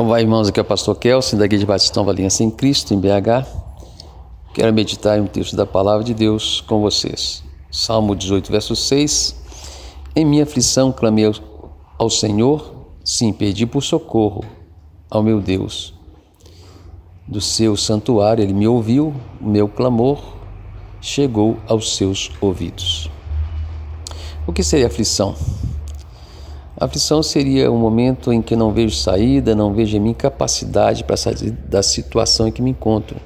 Olá, irmãos, aqui é o pastor Kelsen, da Igreja Batistão Valinha em Cristo, em BH. Quero meditar em um texto da palavra de Deus com vocês. Salmo 18, verso 6. Em minha aflição clamei ao Senhor, sim, pedi por socorro ao meu Deus. Do seu santuário ele me ouviu, o meu clamor chegou aos seus ouvidos. O que seria aflição? A aflição seria um momento em que não vejo saída, não vejo a minha capacidade para sair da situação em que me encontro.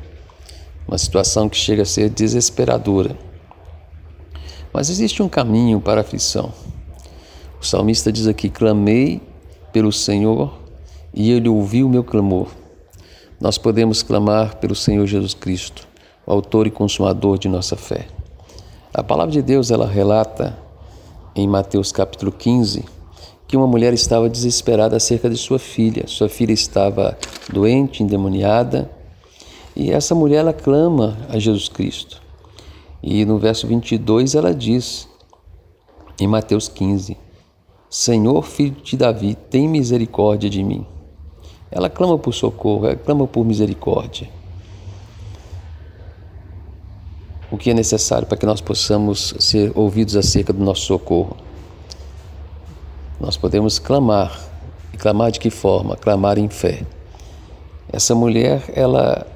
Uma situação que chega a ser desesperadora. Mas existe um caminho para a aflição. O salmista diz aqui: Clamei pelo Senhor e ele ouviu o meu clamor. Nós podemos clamar pelo Senhor Jesus Cristo, o autor e consumador de nossa fé. A palavra de Deus ela relata em Mateus capítulo 15 que uma mulher estava desesperada acerca de sua filha. Sua filha estava doente, endemoniada, e essa mulher ela clama a Jesus Cristo. E no verso 22 ela diz, em Mateus 15: Senhor, filho de Davi, tem misericórdia de mim. Ela clama por socorro, ela clama por misericórdia. O que é necessário para que nós possamos ser ouvidos acerca do nosso socorro? Nós podemos clamar. E clamar de que forma? Clamar em fé. Essa mulher, ela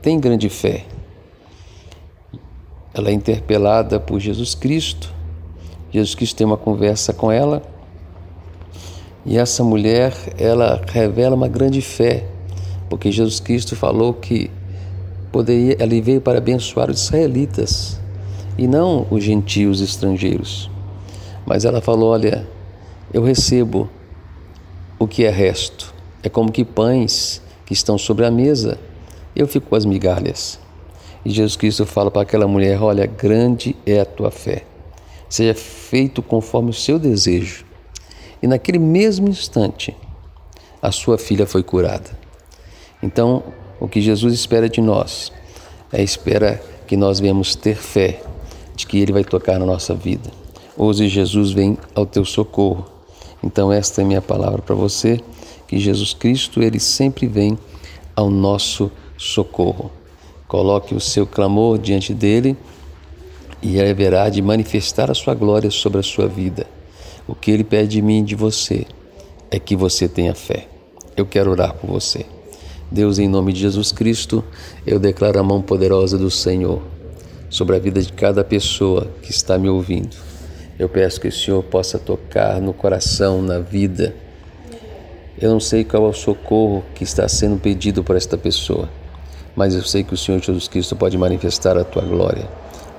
tem grande fé. Ela é interpelada por Jesus Cristo. Jesus Cristo tem uma conversa com ela. E essa mulher, ela revela uma grande fé, porque Jesus Cristo falou que poderia, ela veio para abençoar os israelitas e não os gentios estrangeiros. Mas ela falou: olha, eu recebo o que é resto. É como que pães que estão sobre a mesa, eu fico com as migalhas. E Jesus Cristo fala para aquela mulher: Olha, grande é a tua fé, seja feito conforme o seu desejo. E naquele mesmo instante, a sua filha foi curada. Então, o que Jesus espera de nós é espera que nós venhamos ter fé de que Ele vai tocar na nossa vida. Hoje Jesus vem ao teu socorro então esta é minha palavra para você, que Jesus Cristo ele sempre vem ao nosso socorro. Coloque o seu clamor diante dele e ele haverá de manifestar a sua glória sobre a sua vida. O que ele pede de mim e de você é que você tenha fé. Eu quero orar por você. Deus, em nome de Jesus Cristo, eu declaro a mão poderosa do Senhor sobre a vida de cada pessoa que está me ouvindo. Eu peço que o Senhor possa tocar no coração, na vida. Eu não sei qual é o socorro que está sendo pedido por esta pessoa, mas eu sei que o Senhor Jesus Cristo pode manifestar a tua glória.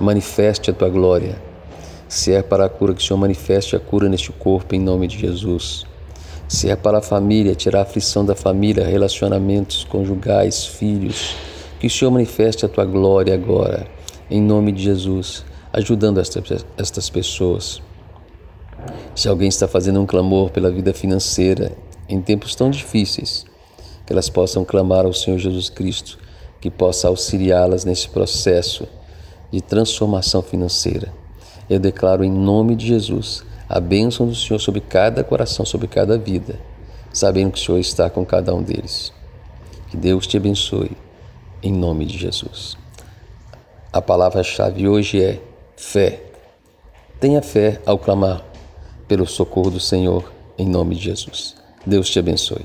Manifeste a tua glória. Se é para a cura, que o Senhor manifeste a cura neste corpo em nome de Jesus. Se é para a família, tirar a aflição da família, relacionamentos conjugais, filhos, que o Senhor manifeste a tua glória agora, em nome de Jesus ajudando estas pessoas. Se alguém está fazendo um clamor pela vida financeira em tempos tão difíceis, que elas possam clamar ao Senhor Jesus Cristo, que possa auxiliá-las nesse processo de transformação financeira. Eu declaro em nome de Jesus a bênção do Senhor sobre cada coração, sobre cada vida, sabendo que o Senhor está com cada um deles. Que Deus te abençoe, em nome de Jesus. A palavra-chave hoje é Fé. Tenha fé ao clamar pelo socorro do Senhor, em nome de Jesus. Deus te abençoe.